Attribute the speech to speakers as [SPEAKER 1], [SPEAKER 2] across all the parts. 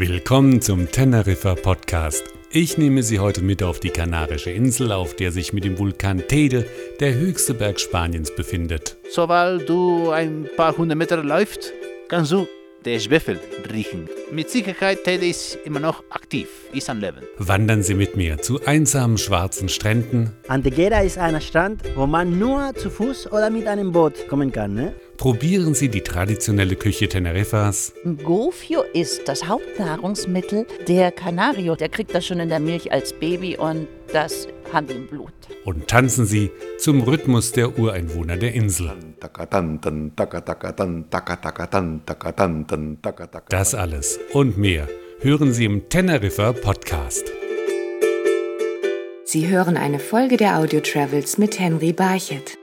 [SPEAKER 1] Willkommen zum Teneriffa Podcast. Ich nehme Sie heute mit auf die kanarische Insel, auf der sich mit dem Vulkan Teide der höchste Berg Spaniens befindet.
[SPEAKER 2] Sobald du ein paar hundert Meter läufst, kannst du den Schwefel riechen. Mit Sicherheit Teide ist immer noch aktiv, ist am Leben.
[SPEAKER 1] Wandern Sie mit mir zu einsamen schwarzen Stränden,
[SPEAKER 3] Antequera ist ein Strand, wo man nur zu Fuß oder mit einem Boot kommen kann. Ne?
[SPEAKER 1] Probieren Sie die traditionelle Küche Teneriffas,
[SPEAKER 4] Gofio ist das Hauptnahrungsmittel der Kanario. Der kriegt das schon in der Milch als Baby und das haben die im Blut.
[SPEAKER 1] und tanzen Sie zum Rhythmus der Ureinwohner der Insel. Das alles und mehr hören Sie im Teneriffa Podcast.
[SPEAKER 5] Sie hören eine Folge der Audio Travels mit Henry Barchet.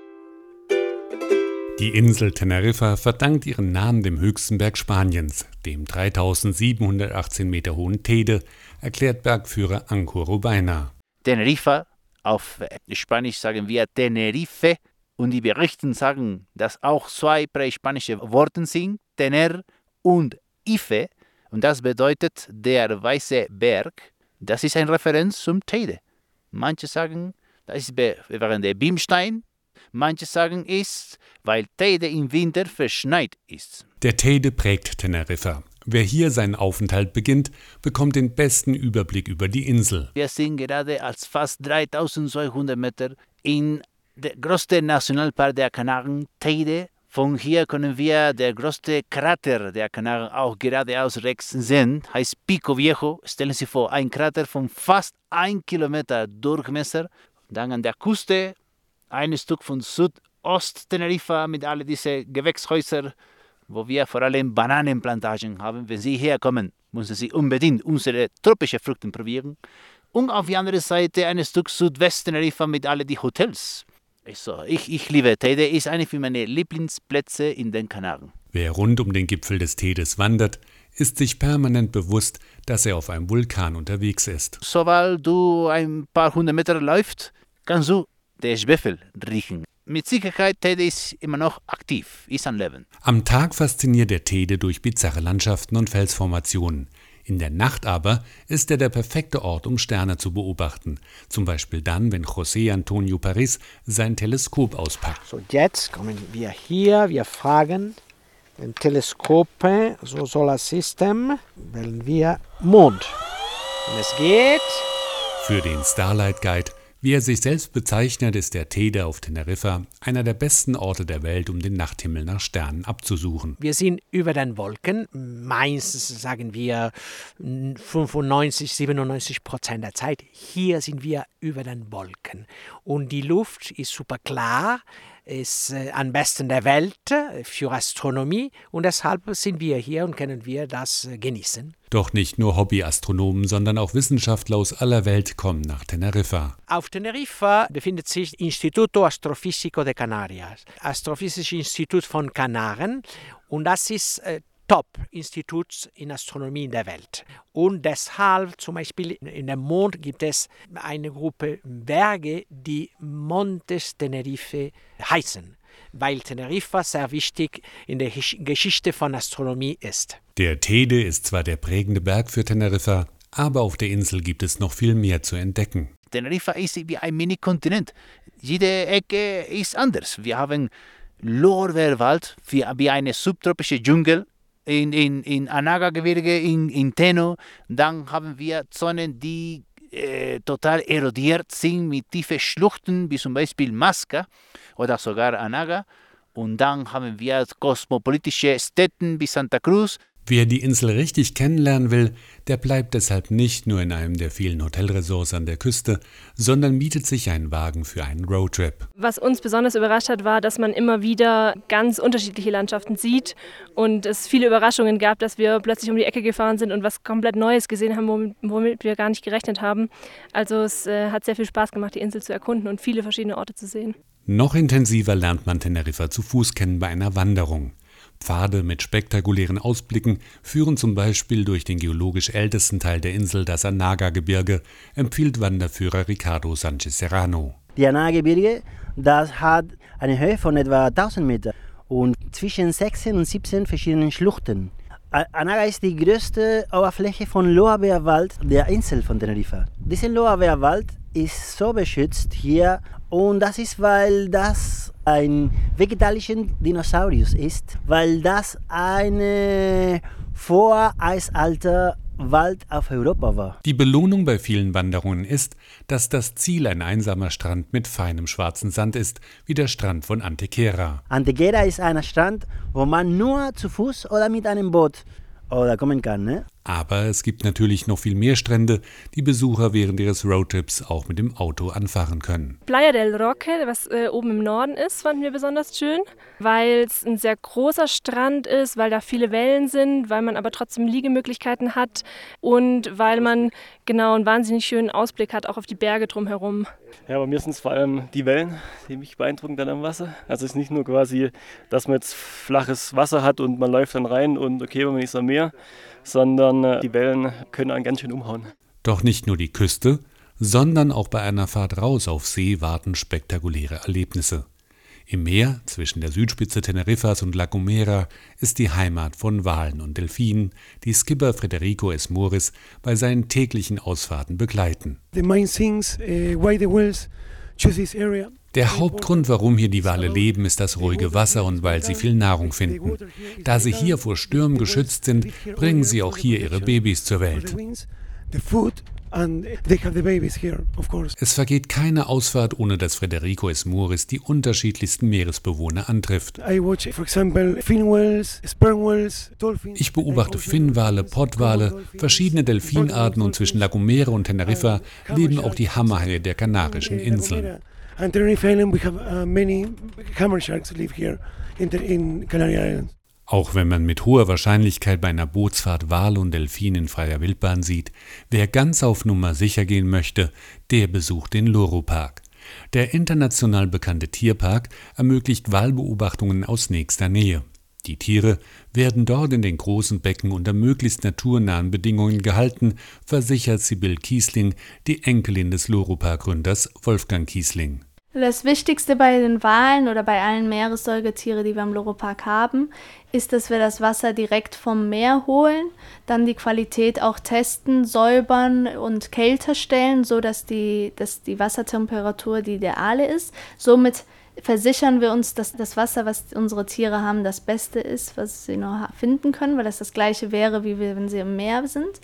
[SPEAKER 1] Die Insel Teneriffa verdankt ihren Namen dem höchsten Berg Spaniens, dem 3718 Meter hohen Tede, erklärt Bergführer Anko Rubaina.
[SPEAKER 2] Teneriffa, auf Spanisch sagen wir Tenerife und die Berichten sagen, dass auch zwei prähispanische Worte sind, Tener und Ife und das bedeutet der weiße Berg. Das ist eine Referenz zum Teide. Manche sagen, das ist während der Bimstein, manche sagen ist, weil Teide im Winter verschneit ist.
[SPEAKER 1] Der Teide prägt Teneriffa. Wer hier seinen Aufenthalt beginnt, bekommt den besten Überblick über die Insel.
[SPEAKER 2] Wir sind gerade als fast 3200 Meter in der größten Nationalpark der Kanaren, Teide. Von hier können wir der größte Krater der Kanaren auch geradeaus rechts sehen, heißt Pico Viejo. Stellen Sie vor, ein Krater von fast ein Kilometer Durchmesser. Dann an der Küste ein Stück von Südost-Teneriffa mit all diesen Gewächshäusern, wo wir vor allem Bananenplantagen haben. Wenn Sie herkommen, müssen Sie unbedingt unsere tropischen Früchte probieren. Und auf die andere Seite ein Stück Südwest-Teneriffa mit all die Hotels. Also, ich, ich liebe Teide, ist eine von meinen Lieblingsplätze in den Kanaren.
[SPEAKER 1] Wer rund um den Gipfel des Tedes wandert, ist sich permanent bewusst, dass er auf einem Vulkan unterwegs ist.
[SPEAKER 2] Sobald du ein paar hundert Meter läufst, kannst du den Schwefel riechen. Mit Sicherheit, Teide ist immer noch aktiv, ist am Leben.
[SPEAKER 1] Am Tag fasziniert der Tede durch bizarre Landschaften und Felsformationen. In der Nacht aber ist er der perfekte Ort, um Sterne zu beobachten. Zum Beispiel dann, wenn José Antonio Paris sein Teleskop auspackt.
[SPEAKER 3] So, jetzt kommen wir hier, wir fragen den Teleskop, so Solarsystem, wählen wir Mond. Und es geht.
[SPEAKER 1] Für den Starlight Guide, wie er sich selbst bezeichnet, ist der Tede auf Teneriffa einer der besten Orte der Welt, um den Nachthimmel nach Sternen abzusuchen.
[SPEAKER 6] Wir sind über den Wolken, meistens sagen wir 95, 97 Prozent der Zeit. Hier sind wir über den Wolken. Und die Luft ist super klar, ist äh, am besten der Welt äh, für Astronomie und deshalb sind wir hier und können wir das äh, genießen.
[SPEAKER 1] Doch nicht nur Hobbyastronomen, sondern auch Wissenschaftler aus aller Welt kommen nach Teneriffa.
[SPEAKER 6] Auf Teneriffa befindet sich Instituto Astrofísico de Canarias, Astrophysisches Institut von Kanaren und das ist äh, Top-Institut in Astronomie in der Welt. Und deshalb zum Beispiel in dem Mond gibt es eine Gruppe Berge, die Montes Tenerife heißen, weil Teneriffa sehr wichtig in der Gesch- Geschichte von Astronomie ist.
[SPEAKER 1] Der Tede ist zwar der prägende Berg für Teneriffa, aber auf der Insel gibt es noch viel mehr zu entdecken.
[SPEAKER 2] Teneriffa ist wie ein Mini-Kontinent. Jede Ecke ist anders. Wir haben Lorbeerwald wie, wie eine subtropische Dschungel in, in, in Anaga-Gebirge, in, in Teno. Dann haben wir Zonen, die äh, total erodiert sind mit tiefen Schluchten, wie zum Beispiel Masca oder sogar Anaga. Und dann haben wir kosmopolitische Städten wie Santa Cruz.
[SPEAKER 1] Wer die Insel richtig kennenlernen will, der bleibt deshalb nicht nur in einem der vielen Hotelresorts an der Küste, sondern mietet sich einen Wagen für einen Roadtrip.
[SPEAKER 7] Was uns besonders überrascht hat, war, dass man immer wieder ganz unterschiedliche Landschaften sieht und es viele Überraschungen gab, dass wir plötzlich um die Ecke gefahren sind und was komplett Neues gesehen haben, womit, wir gar nicht gerechnet haben. Also es äh, hat sehr viel Spaß gemacht, die Insel zu erkunden und viele verschiedene Orte zu sehen.
[SPEAKER 1] Noch intensiver lernt man Teneriffa zu Fuß kennen bei einer Wanderung. Pfade mit spektakulären Ausblicken führen zum Beispiel durch den geologisch ältesten Teil der Insel, das Anaga-Gebirge, empfiehlt Wanderführer Ricardo Sanchez Serrano.
[SPEAKER 3] Die Anagebirge, das hat eine Höhe von etwa 1000 Meter und zwischen 16 und 17 verschiedenen Schluchten.
[SPEAKER 8] Anaga ist die größte Oberfläche von Lorbeerwald der Insel von Teneriffa. Dieser Lorbeerwald ist so beschützt hier und das ist, weil das ein vegetalischer Dinosaurius ist, weil das eine Voreisalter Wald auf Europa war.
[SPEAKER 1] Die Belohnung bei vielen Wanderungen ist, dass das Ziel ein einsamer Strand mit feinem schwarzen Sand ist, wie der Strand von Antequera.
[SPEAKER 8] Antequera ist ein Strand, wo man nur zu Fuß oder mit einem Boot oder kommen kann. Ne?
[SPEAKER 1] Aber es gibt natürlich noch viel mehr Strände, die Besucher während ihres Roadtrips auch mit dem Auto anfahren können.
[SPEAKER 7] Playa del Roque, was äh, oben im Norden ist, fanden wir besonders schön, weil es ein sehr großer Strand ist, weil da viele Wellen sind, weil man aber trotzdem Liegemöglichkeiten hat und weil man genau einen wahnsinnig schönen Ausblick hat, auch auf die Berge drumherum.
[SPEAKER 9] Ja, bei mir sind es vor allem die Wellen, die mich beeindrucken dann am Wasser. Also es ist nicht nur quasi, dass man jetzt flaches Wasser hat und man läuft dann rein und okay, man ist am Meer, sondern äh, die Wellen können einen ganz schön umhauen.
[SPEAKER 1] Doch nicht nur die Küste, sondern auch bei einer Fahrt raus auf See warten spektakuläre Erlebnisse. Im Meer zwischen der Südspitze Teneriffas und La Gomera ist die Heimat von Walen und Delfinen, die Skipper Federico Esmoris bei seinen täglichen Ausfahrten begleiten. The main things, uh, why the whales choose this area der Hauptgrund, warum hier die Wale leben, ist das ruhige Wasser und weil sie viel Nahrung finden. Da sie hier vor Stürmen geschützt sind, bringen sie auch hier ihre Babys zur Welt. Es vergeht keine Ausfahrt, ohne dass Federico Esmoris die unterschiedlichsten Meeresbewohner antrifft. Ich beobachte Finnwale, Pottwale, verschiedene Delfinarten und zwischen La Gomera und Teneriffa leben auch die Hammerhaie der Kanarischen Inseln. And Tenerife Island, we have uh, many hammer sharks live here in, the, in Canary Islands. Auch wenn man mit hoher Wahrscheinlichkeit bei einer Bootsfahrt Wale und Delfine in freier Wildbahn sieht, wer ganz auf Nummer sicher gehen möchte, der besucht den Loro Park. Der international bekannte Tierpark ermöglicht Walbeobachtungen aus nächster Nähe. Die Tiere werden dort in den großen Becken unter möglichst naturnahen Bedingungen gehalten, versichert Sibyl Kiesling, die Enkelin des Loropark-Gründers Wolfgang Kiesling.
[SPEAKER 10] Das Wichtigste bei den Walen oder bei allen Meeressäugetieren, die wir im Loropark haben, ist, dass wir das Wasser direkt vom Meer holen, dann die Qualität auch testen, säubern und kälter stellen, sodass die, dass die Wassertemperatur die ideale ist. Somit versichern wir uns, dass das Wasser, was unsere Tiere haben, das Beste ist, was sie nur finden können, weil das das gleiche wäre, wie wenn sie im Meer sind.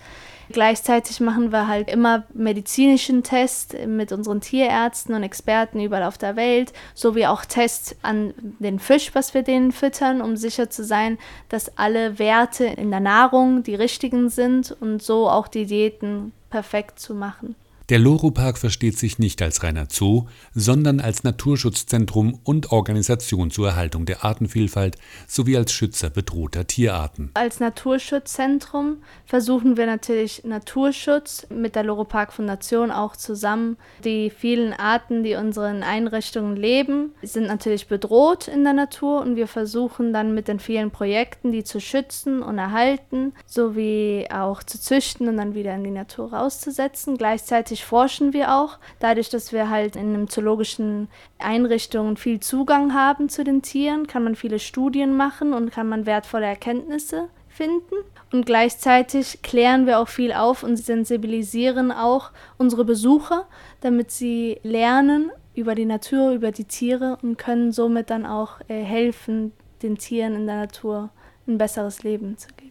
[SPEAKER 10] Gleichzeitig machen wir halt immer medizinischen Test mit unseren Tierärzten und Experten überall auf der Welt, sowie auch Tests an den Fisch, was wir denen füttern, um sicher zu sein, dass alle Werte in der Nahrung die richtigen sind und so auch die Diäten perfekt zu machen.
[SPEAKER 1] Der Loro-Park versteht sich nicht als reiner Zoo, sondern als Naturschutzzentrum und Organisation zur Erhaltung der Artenvielfalt sowie als Schützer bedrohter Tierarten.
[SPEAKER 10] Als Naturschutzzentrum versuchen wir natürlich Naturschutz mit der Loro-Park Foundation auch zusammen. Die vielen Arten, die unseren Einrichtungen leben, sind natürlich bedroht in der Natur und wir versuchen dann mit den vielen Projekten, die zu schützen und erhalten, sowie auch zu züchten und dann wieder in die Natur rauszusetzen. Gleichzeitig Gleichzeitig forschen wir auch, dadurch, dass wir halt in einem zoologischen Einrichtungen viel Zugang haben zu den Tieren, kann man viele Studien machen und kann man wertvolle Erkenntnisse finden. Und gleichzeitig klären wir auch viel auf und sensibilisieren auch unsere Besucher, damit sie lernen über die Natur, über die Tiere und können somit dann auch äh, helfen, den Tieren in der Natur ein besseres Leben zu geben.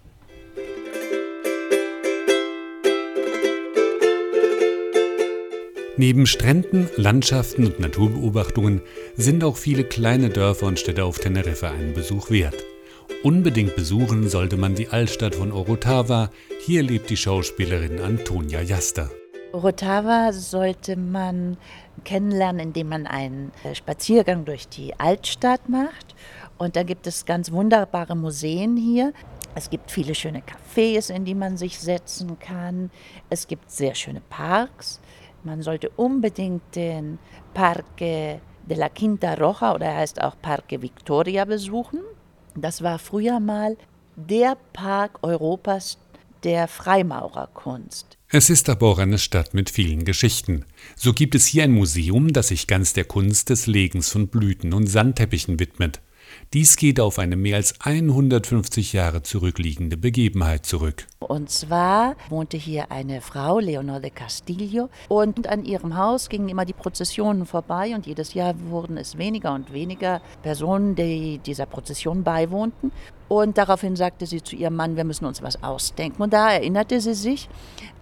[SPEAKER 1] Neben Stränden, Landschaften und Naturbeobachtungen sind auch viele kleine Dörfer und Städte auf Teneriffa einen Besuch wert. Unbedingt besuchen sollte man die Altstadt von Orotava. Hier lebt die Schauspielerin Antonia Jaster.
[SPEAKER 4] Orotava sollte man kennenlernen, indem man einen äh, Spaziergang durch die Altstadt macht. Und da gibt es ganz wunderbare Museen hier. Es gibt viele schöne Cafés, in die man sich setzen kann. Es gibt sehr schöne Parks. Man sollte unbedingt den Parque de la Quinta Roja oder er heißt auch Parque Victoria besuchen. Das war früher mal der Park Europas der Freimaurerkunst.
[SPEAKER 1] Es ist aber auch eine Stadt mit vielen Geschichten. So gibt es hier ein Museum, das sich ganz der Kunst des Legens von Blüten und Sandteppichen widmet. Dies geht auf eine mehr als 150 Jahre zurückliegende Begebenheit zurück.
[SPEAKER 4] Und zwar wohnte hier eine Frau, Leonor de Castillo, und an ihrem Haus gingen immer die Prozessionen vorbei und jedes Jahr wurden es weniger und weniger Personen, die dieser Prozession beiwohnten. Und daraufhin sagte sie zu ihrem Mann, wir müssen uns was ausdenken. Und da erinnerte sie sich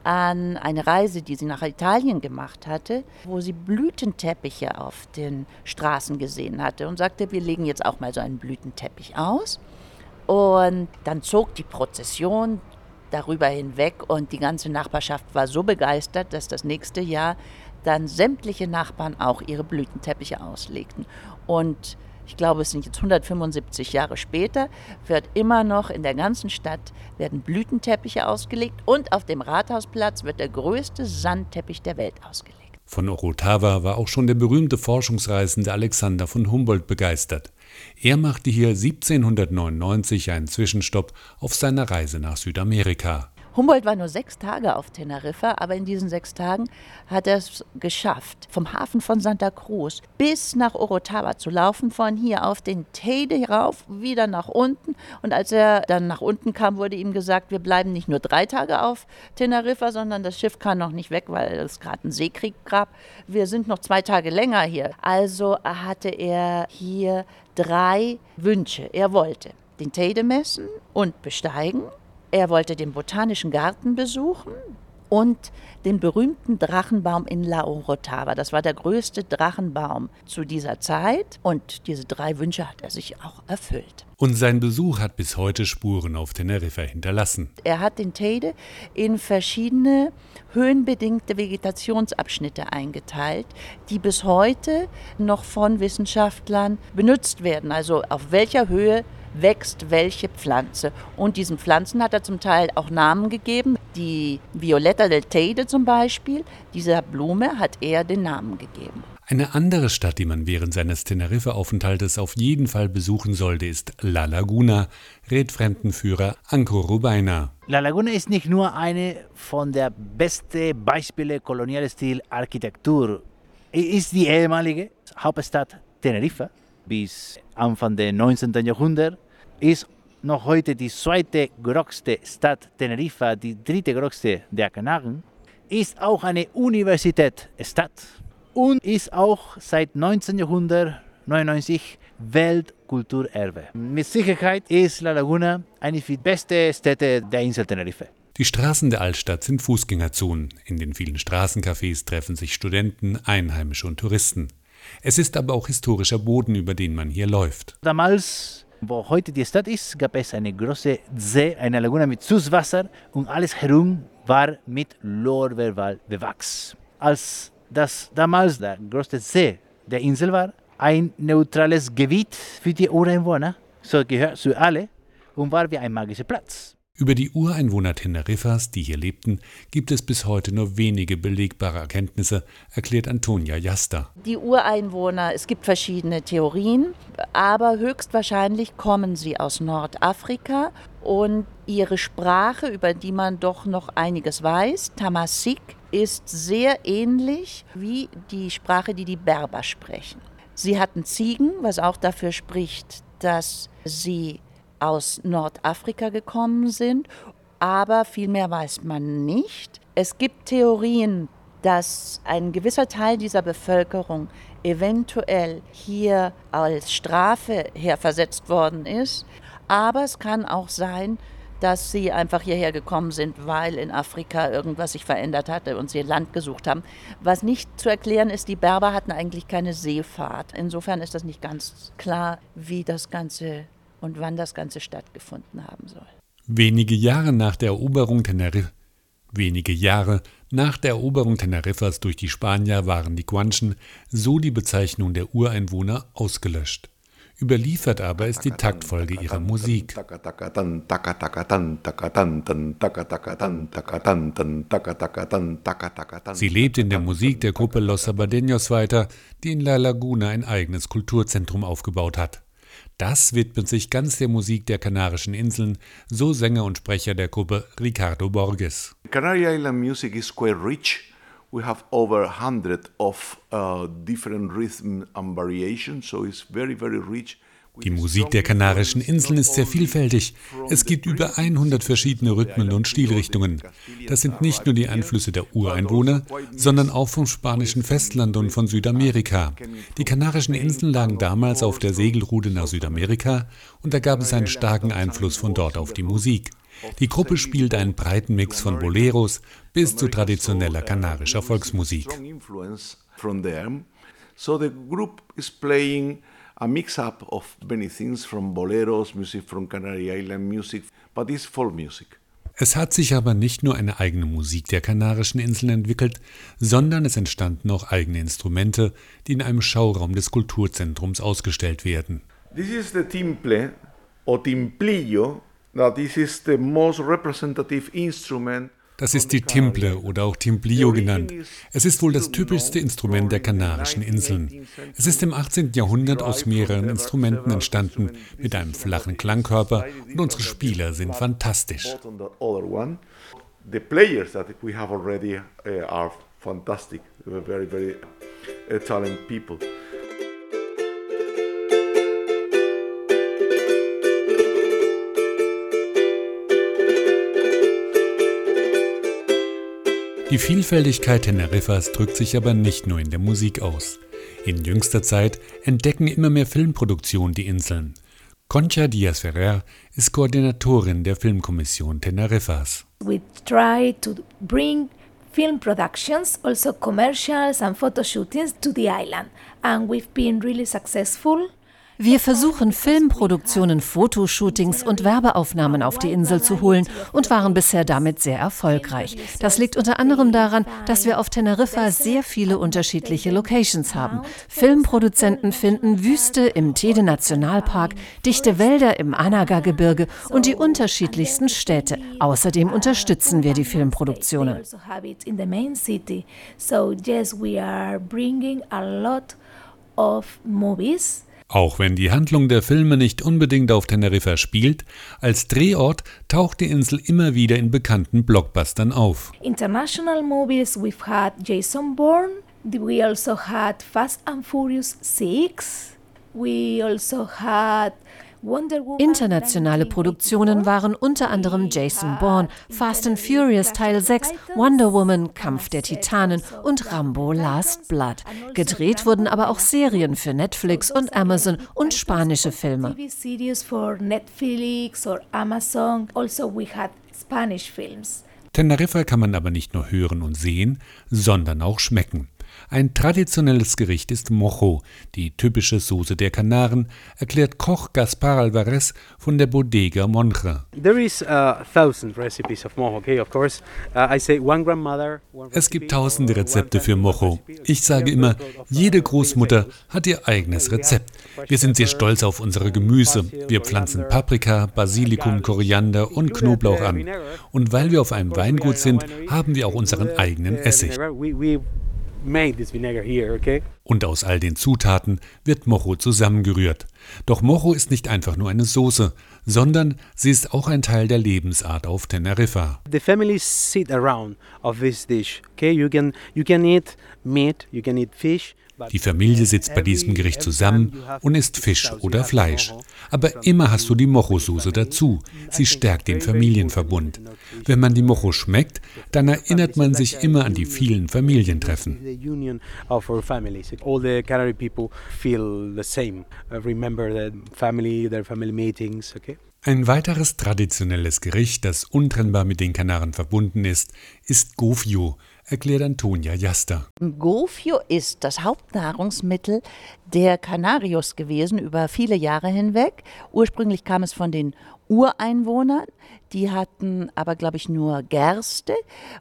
[SPEAKER 4] an eine Reise, die sie nach Italien gemacht hatte, wo sie Blütenteppiche auf den Straßen gesehen hatte und sagte, wir legen jetzt auch mal so einen Blütenteppich aus. Und dann zog die Prozession darüber hinweg und die ganze Nachbarschaft war so begeistert, dass das nächste Jahr dann sämtliche Nachbarn auch ihre Blütenteppiche auslegten. Und ich glaube, es sind jetzt 175 Jahre später, wird immer noch in der ganzen Stadt werden Blütenteppiche ausgelegt und auf dem Rathausplatz wird der größte Sandteppich der Welt ausgelegt.
[SPEAKER 1] Von Orotava war auch schon der berühmte Forschungsreisende Alexander von Humboldt begeistert. Er machte hier 1799 einen Zwischenstopp auf seiner Reise nach Südamerika.
[SPEAKER 4] Humboldt war nur sechs Tage auf Teneriffa, aber in diesen sechs Tagen hat er es geschafft, vom Hafen von Santa Cruz bis nach Orotava zu laufen, von hier auf den Teide rauf, wieder nach unten. Und als er dann nach unten kam, wurde ihm gesagt, wir bleiben nicht nur drei Tage auf Teneriffa, sondern das Schiff kann noch nicht weg, weil es gerade einen Seekrieg gab. Wir sind noch zwei Tage länger hier. Also hatte er hier drei Wünsche. Er wollte den Teide messen und besteigen er wollte den Botanischen Garten besuchen und den berühmten Drachenbaum in La Orotava. Das war der größte Drachenbaum zu dieser Zeit und diese drei Wünsche hat er sich auch erfüllt.
[SPEAKER 1] Und sein Besuch hat bis heute Spuren auf Teneriffa hinterlassen.
[SPEAKER 4] Er hat den Teide in verschiedene höhenbedingte Vegetationsabschnitte eingeteilt, die bis heute noch von Wissenschaftlern benutzt werden. Also auf welcher Höhe wächst welche Pflanze. Und diesen Pflanzen hat er zum Teil auch Namen gegeben. Die Violetta del Teide zum Beispiel, dieser Blume hat er den Namen gegeben.
[SPEAKER 1] Eine andere Stadt, die man während seines Teneriffa-Aufenthaltes auf jeden Fall besuchen sollte, ist La Laguna, rät Fremdenführer Anko Rubaina.
[SPEAKER 2] La Laguna ist nicht nur eine von der besten Beispiele Kolonialstil-Architektur. Ist die ehemalige Hauptstadt Teneriffa bis Anfang des 19. Jahrhunderts, ist noch heute die zweite größte Stadt Teneriffa, die dritte größte der Kanaren, ist auch eine Universitätsstadt und ist auch seit 1999 Weltkulturerbe. Mit Sicherheit ist La Laguna eine der besten Städte der Insel Tenerife.
[SPEAKER 1] Die Straßen der Altstadt sind Fußgängerzonen. In den vielen Straßencafés treffen sich Studenten, Einheimische und Touristen. Es ist aber auch historischer Boden, über den man hier läuft.
[SPEAKER 2] Damals, wo heute die Stadt ist, gab es eine große See, eine Lagune mit Süßwasser und alles herum war mit Lorbeerwald bewachsen. Als das damals der größte See der Insel war, ein neutrales Gebiet für die Ureinwohner, so gehört zu alle und war wie ein magischer Platz.
[SPEAKER 1] Über die Ureinwohner Teneriffas, die hier lebten, gibt es bis heute nur wenige belegbare Erkenntnisse, erklärt Antonia Jasta.
[SPEAKER 4] Die Ureinwohner, es gibt verschiedene Theorien, aber höchstwahrscheinlich kommen sie aus Nordafrika und ihre Sprache, über die man doch noch einiges weiß, Tamasik, ist sehr ähnlich wie die Sprache, die die Berber sprechen. Sie hatten Ziegen, was auch dafür spricht, dass sie aus Nordafrika gekommen sind, aber viel mehr weiß man nicht. Es gibt Theorien, dass ein gewisser Teil dieser Bevölkerung eventuell hier als Strafe herversetzt worden ist, aber es kann auch sein, dass sie einfach hierher gekommen sind, weil in Afrika irgendwas sich verändert hatte und sie Land gesucht haben. Was nicht zu erklären ist, die Berber hatten eigentlich keine Seefahrt. Insofern ist das nicht ganz klar, wie das Ganze und wann das Ganze stattgefunden haben soll.
[SPEAKER 1] Wenige Jahre nach der Eroberung Teneriffa Wenige Jahre nach der Eroberung Teneriffas durch die Spanier waren die Guanchen, so die Bezeichnung der Ureinwohner, ausgelöscht. Überliefert aber ist die Taktfolge ihrer Musik. Sie lebt in der Musik der Gruppe Los Sabadeños weiter, die in La Laguna ein eigenes Kulturzentrum aufgebaut hat. Das widmet sich ganz der Musik der Kanarischen Inseln, so Sänger und Sprecher der Gruppe Ricardo Borges.
[SPEAKER 11] Canary Island music is quite rich. We have over 100 of uh, different rhythm and variations, so it's very, very rich.
[SPEAKER 1] Die Musik der Kanarischen Inseln ist sehr vielfältig. Es gibt über 100 verschiedene Rhythmen und Stilrichtungen. Das sind nicht nur die Einflüsse der Ureinwohner, sondern auch vom spanischen Festland und von Südamerika. Die Kanarischen Inseln lagen damals auf der Segelroute nach Südamerika und da gab es einen starken Einfluss von dort auf die Musik. Die Gruppe spielt einen breiten Mix von Boleros bis zu traditioneller kanarischer Volksmusik.
[SPEAKER 11] So the group is playing a mix-up of many things from boleros, music from Canary Island music, but it's folk music.
[SPEAKER 1] Es hat sich aber nicht nur eine eigene Musik der Kanarischen Inseln entwickelt, sondern es entstanden auch eigene Instrumente, die in einem Schauraum des Kulturzentrums ausgestellt werden.
[SPEAKER 11] This is the timple or timplillo. Now this is the most representative instrument
[SPEAKER 1] das ist die Timple oder auch Timplio genannt. Es ist wohl das typischste Instrument der Kanarischen Inseln. Es ist im 18. Jahrhundert aus mehreren Instrumenten entstanden, mit einem flachen Klangkörper und unsere Spieler sind fantastisch.
[SPEAKER 11] The players that we have already uh, are fantastic, very, very uh, talented people.
[SPEAKER 1] Die Vielfältigkeit Teneriffas drückt sich aber nicht nur in der Musik aus. In jüngster Zeit entdecken immer mehr Filmproduktionen die Inseln. Concha Diaz Ferrer ist Koordinatorin der Filmkommission Teneriffas.
[SPEAKER 12] We try to bring film productions, also commercials and photo shootings to the island and we've been really successful.
[SPEAKER 13] Wir versuchen Filmproduktionen, Fotoshootings und Werbeaufnahmen auf die Insel zu holen und waren bisher damit sehr erfolgreich. Das liegt unter anderem daran, dass wir auf Teneriffa sehr viele unterschiedliche Locations haben. Filmproduzenten finden Wüste im Tede Nationalpark, dichte Wälder im Anaga-Gebirge und die unterschiedlichsten Städte. Außerdem unterstützen wir die Filmproduktionen.
[SPEAKER 12] So yes, we are bringing a lot of movies
[SPEAKER 1] auch wenn die Handlung der Filme nicht unbedingt auf Teneriffa spielt, als Drehort taucht die Insel immer wieder in bekannten Blockbustern auf.
[SPEAKER 12] International movies we've had Jason Bourne, we also had Fast and Furious 6, we also had
[SPEAKER 13] Internationale Produktionen waren unter anderem Jason Bourne, Fast and Furious Teil 6, Wonder Woman, Kampf der Titanen und Rambo Last Blood. Gedreht wurden aber auch Serien für Netflix und Amazon und spanische Filme.
[SPEAKER 1] Teneriffa kann man aber nicht nur hören und sehen, sondern auch schmecken. Ein traditionelles Gericht ist Mojo, die typische Soße der Kanaren, erklärt Koch Gaspar Alvarez von der Bodega Monja. Es gibt tausende Rezepte für Mojo. Ich sage immer, jede Großmutter hat ihr eigenes Rezept. Wir sind sehr stolz auf unsere Gemüse. Wir pflanzen Paprika, Basilikum, Koriander und Knoblauch an. Und weil wir auf einem Weingut sind, haben wir auch unseren eigenen Essig. Und aus all den Zutaten wird Mojo zusammengerührt. Doch Mojo ist nicht einfach nur eine Soße, sondern sie ist auch ein Teil der Lebensart auf Teneriffa.
[SPEAKER 8] The families sit around of this dish. Okay, you can you can eat meat, you can eat fish.
[SPEAKER 1] Die Familie sitzt bei diesem Gericht zusammen und isst Fisch oder Fleisch. Aber immer hast du die Mocho-Soße dazu. Sie stärkt den Familienverbund. Wenn man die Mocho schmeckt, dann erinnert man sich immer an die vielen Familientreffen. Ein weiteres traditionelles Gericht, das untrennbar mit den Kanaren verbunden ist, ist Gofio, erklärt Antonia Jaster.
[SPEAKER 4] Gofio ist das Hauptnahrungsmittel der Kanarios gewesen über viele Jahre hinweg. Ursprünglich kam es von den Ureinwohnern, die hatten aber, glaube ich, nur Gerste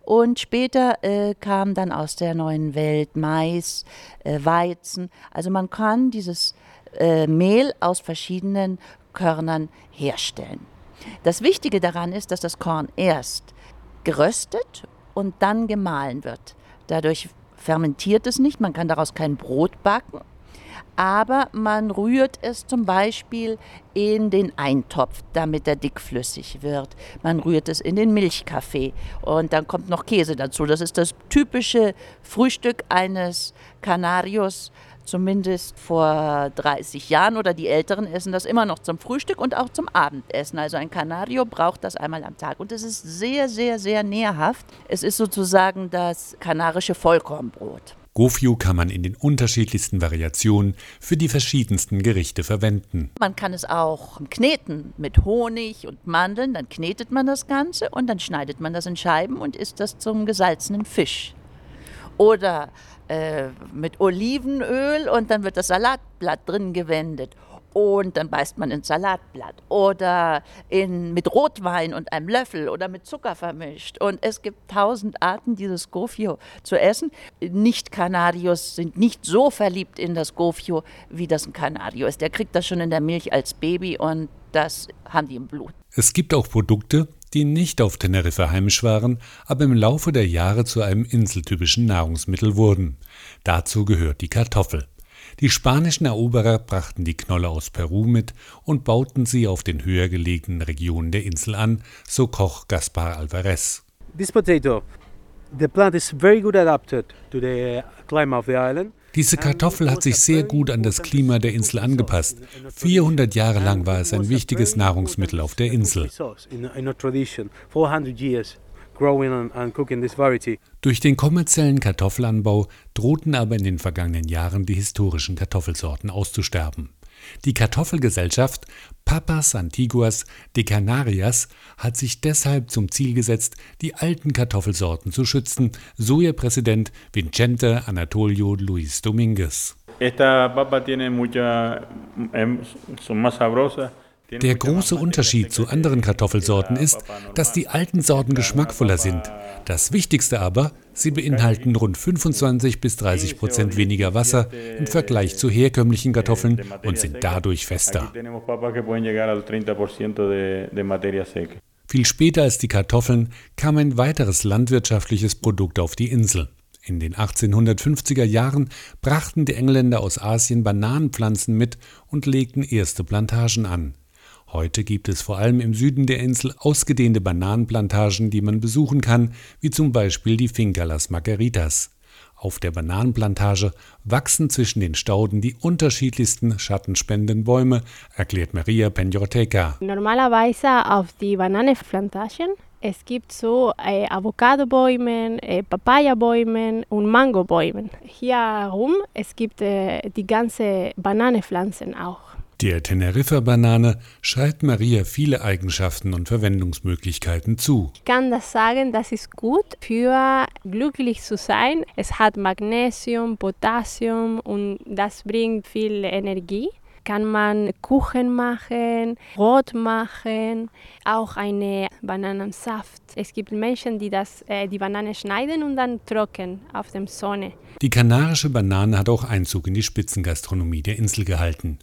[SPEAKER 4] und später äh, kam dann aus der neuen Welt Mais, äh, Weizen. Also man kann dieses äh, Mehl aus verschiedenen Körnern herstellen. Das Wichtige daran ist, dass das Korn erst geröstet und dann gemahlen wird. Dadurch fermentiert es nicht, man kann daraus kein Brot backen, aber man rührt es zum Beispiel in den Eintopf, damit er dickflüssig wird. Man rührt es in den Milchkaffee und dann kommt noch Käse dazu. Das ist das typische Frühstück eines Kanarios zumindest vor 30 Jahren oder die Älteren essen das immer noch zum Frühstück und auch zum Abendessen. Also ein Canario braucht das einmal am Tag und es ist sehr, sehr, sehr nährhaft. Es ist sozusagen das kanarische Vollkornbrot.
[SPEAKER 1] Gofio kann man in den unterschiedlichsten Variationen für die verschiedensten Gerichte verwenden.
[SPEAKER 4] Man kann es auch kneten mit Honig und Mandeln, dann knetet man das Ganze und dann schneidet man das in Scheiben und isst das zum gesalzenen Fisch. Oder äh, mit Olivenöl und dann wird das Salatblatt drin gewendet und dann beißt man ins Salatblatt oder in, mit Rotwein und einem Löffel oder mit Zucker vermischt. Und es gibt tausend Arten, dieses Gofio zu essen. Nicht-Kanarios sind nicht so verliebt in das Gofio, wie das ein Kanario ist. Der kriegt das schon in der Milch als Baby und das haben die im Blut.
[SPEAKER 1] Es gibt auch Produkte, die nicht auf Teneriffa heimisch waren, aber im Laufe der Jahre zu einem inseltypischen Nahrungsmittel wurden. Dazu gehört die Kartoffel. Die spanischen Eroberer brachten die Knolle aus Peru mit und bauten sie auf den höher gelegenen Regionen der Insel an, so Koch Gaspar Alvarez.
[SPEAKER 14] This potato, the plant is very good adapted to the climate of the island.
[SPEAKER 1] Diese Kartoffel hat sich sehr gut an das Klima der Insel angepasst. 400 Jahre lang war es ein wichtiges Nahrungsmittel auf der Insel. Durch den kommerziellen Kartoffelanbau drohten aber in den vergangenen Jahren die historischen Kartoffelsorten auszusterben. Die Kartoffelgesellschaft Papas Antiguas de Canarias hat sich deshalb zum Ziel gesetzt, die alten Kartoffelsorten zu schützen, so ihr Präsident Vicente Anatolio Luis Dominguez. Der große Unterschied zu anderen Kartoffelsorten ist, dass die alten Sorten geschmackvoller sind. Das Wichtigste aber, sie beinhalten rund 25 bis 30 Prozent weniger Wasser im Vergleich zu herkömmlichen Kartoffeln und sind dadurch fester. Viel später als die Kartoffeln kam ein weiteres landwirtschaftliches Produkt auf die Insel. In den 1850er Jahren brachten die Engländer aus Asien Bananenpflanzen mit und legten erste Plantagen an. Heute gibt es vor allem im Süden der Insel ausgedehnte Bananenplantagen, die man besuchen kann, wie zum Beispiel die Finca Las Margaritas. Auf der Bananenplantage wachsen zwischen den Stauden die unterschiedlichsten schattenspendenden Bäume, erklärt Maria Peñorteca.
[SPEAKER 15] Normalerweise auf die Bananenplantagen es gibt so äh, Avocadobäume, äh, Papayabäume und Mangobäume. Hier herum es gibt äh, die ganze Bananenpflanzen auch.
[SPEAKER 1] Der Teneriffa-Banane schreibt Maria viele Eigenschaften und Verwendungsmöglichkeiten zu.
[SPEAKER 15] Ich kann das sagen, das ist gut für glücklich zu sein. Es hat Magnesium, Potassium und das bringt viel Energie kann man Kuchen machen, Brot machen, auch eine Bananensaft. Es gibt Menschen, die das, äh, die Banane schneiden und dann trocken auf der Sonne.
[SPEAKER 1] Die kanarische Banane hat auch Einzug in die Spitzengastronomie der Insel gehalten.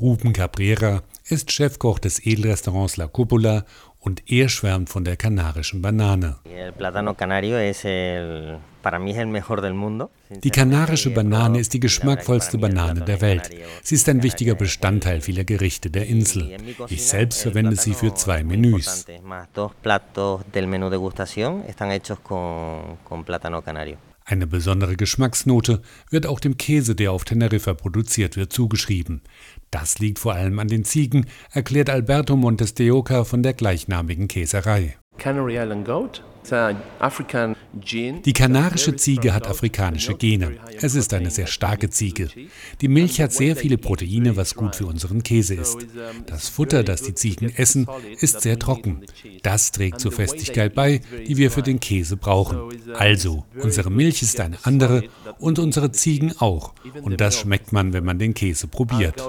[SPEAKER 1] Ruben Cabrera ist Chefkoch des Edelrestaurants La Cupola und er schwärmt von der kanarischen Banane. Die kanarische Banane ist die geschmackvollste Banane der Welt. Sie ist ein wichtiger Bestandteil vieler Gerichte der Insel. Ich selbst verwende sie für zwei Menüs. Eine besondere Geschmacksnote wird auch dem Käse, der auf Teneriffa produziert wird, zugeschrieben. Das liegt vor allem an den Ziegen, erklärt Alberto Montes de Oca von der gleichnamigen Käserei. Canary Island Goat die kanarische Ziege hat afrikanische Gene. Es ist eine sehr starke Ziege. Die Milch hat sehr viele Proteine, was gut für unseren Käse ist. Das Futter, das die Ziegen essen, ist sehr trocken. Das trägt zur Festigkeit bei, die wir für den Käse brauchen. Also, unsere Milch ist eine andere und unsere Ziegen auch. Und das schmeckt man, wenn man den Käse probiert.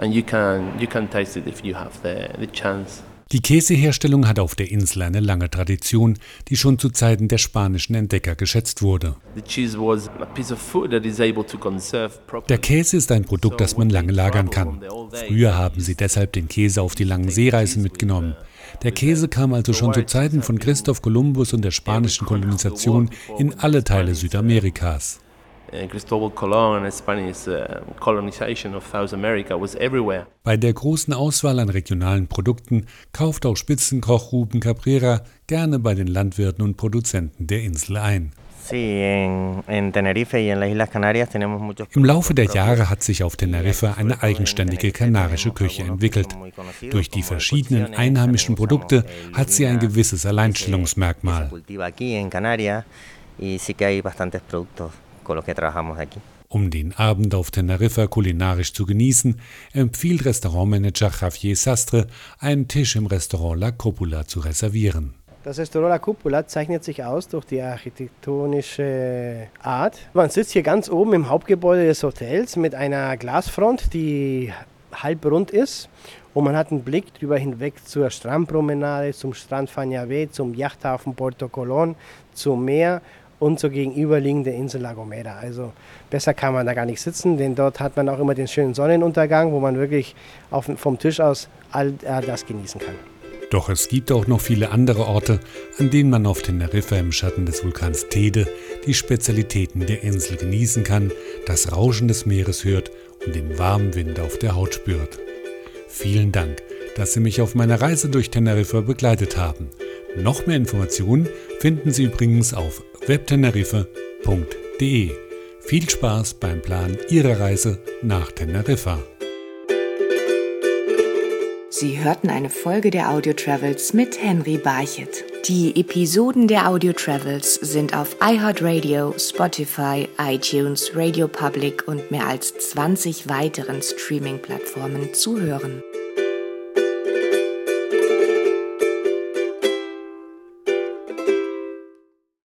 [SPEAKER 1] And you can, you can taste it if you have the, the chance. Die Käseherstellung hat auf der Insel eine lange Tradition, die schon zu Zeiten der spanischen Entdecker geschätzt wurde. Der Käse ist ein Produkt, das man lange lagern kann. Früher haben sie deshalb den Käse auf die langen Seereisen mitgenommen. Der Käse kam also schon zu Zeiten von Christoph Kolumbus und der spanischen Kolonisation in alle Teile Südamerikas. Cristobal Colon and Spanish colonization of South America was everywhere. Bei der großen Auswahl an regionalen Produkten kauft auch Spitzenkoch Ruben Cabrera gerne bei den Landwirten und Produzenten der Insel ein. Im Laufe der Jahre hat sich auf Teneriffa eine eigenständige kanarische Küche entwickelt. Durch die verschiedenen einheimischen Produkte hat sie ein gewisses Alleinstellungsmerkmal. Um den Abend auf Teneriffa kulinarisch zu genießen, empfiehlt Restaurantmanager Javier Sastre, einen Tisch im Restaurant La Coppola zu reservieren.
[SPEAKER 16] Das Restaurant La Cupola zeichnet sich aus durch die architektonische Art. Man sitzt hier ganz oben im Hauptgebäude des Hotels mit einer Glasfront, die halb rund ist. Und man hat einen Blick drüber hinweg zur Strandpromenade, zum Strand Fanyave, zum Yachthafen Porto Colón, zum Meer und zur gegenüberliegenden Insel La Gomera. Also besser kann man da gar nicht sitzen, denn dort hat man auch immer den schönen Sonnenuntergang, wo man wirklich auf, vom Tisch aus all das genießen kann.
[SPEAKER 1] Doch es gibt auch noch viele andere Orte, an denen man auf Teneriffa im Schatten des Vulkans Tede die Spezialitäten der Insel genießen kann, das Rauschen des Meeres hört und den warmen Wind auf der Haut spürt. Vielen Dank, dass Sie mich auf meiner Reise durch Teneriffa begleitet haben. Noch mehr Informationen finden Sie übrigens auf webteneriffa.de. Viel Spaß beim Plan Ihrer Reise nach Teneriffa.
[SPEAKER 5] Sie hörten eine Folge der Audio Travels mit Henry Barchet. Die Episoden der Audio Travels sind auf iHeartRadio, Spotify, iTunes, Radio Public und mehr als 20 weiteren Streaming-Plattformen zu hören.